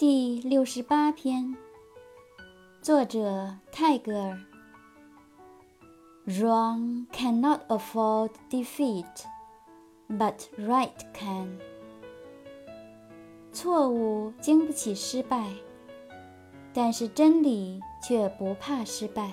第六十八篇作者泰戈尔 wrong cannot afford defeat but right can 错误经不起失败但是真理却不怕失败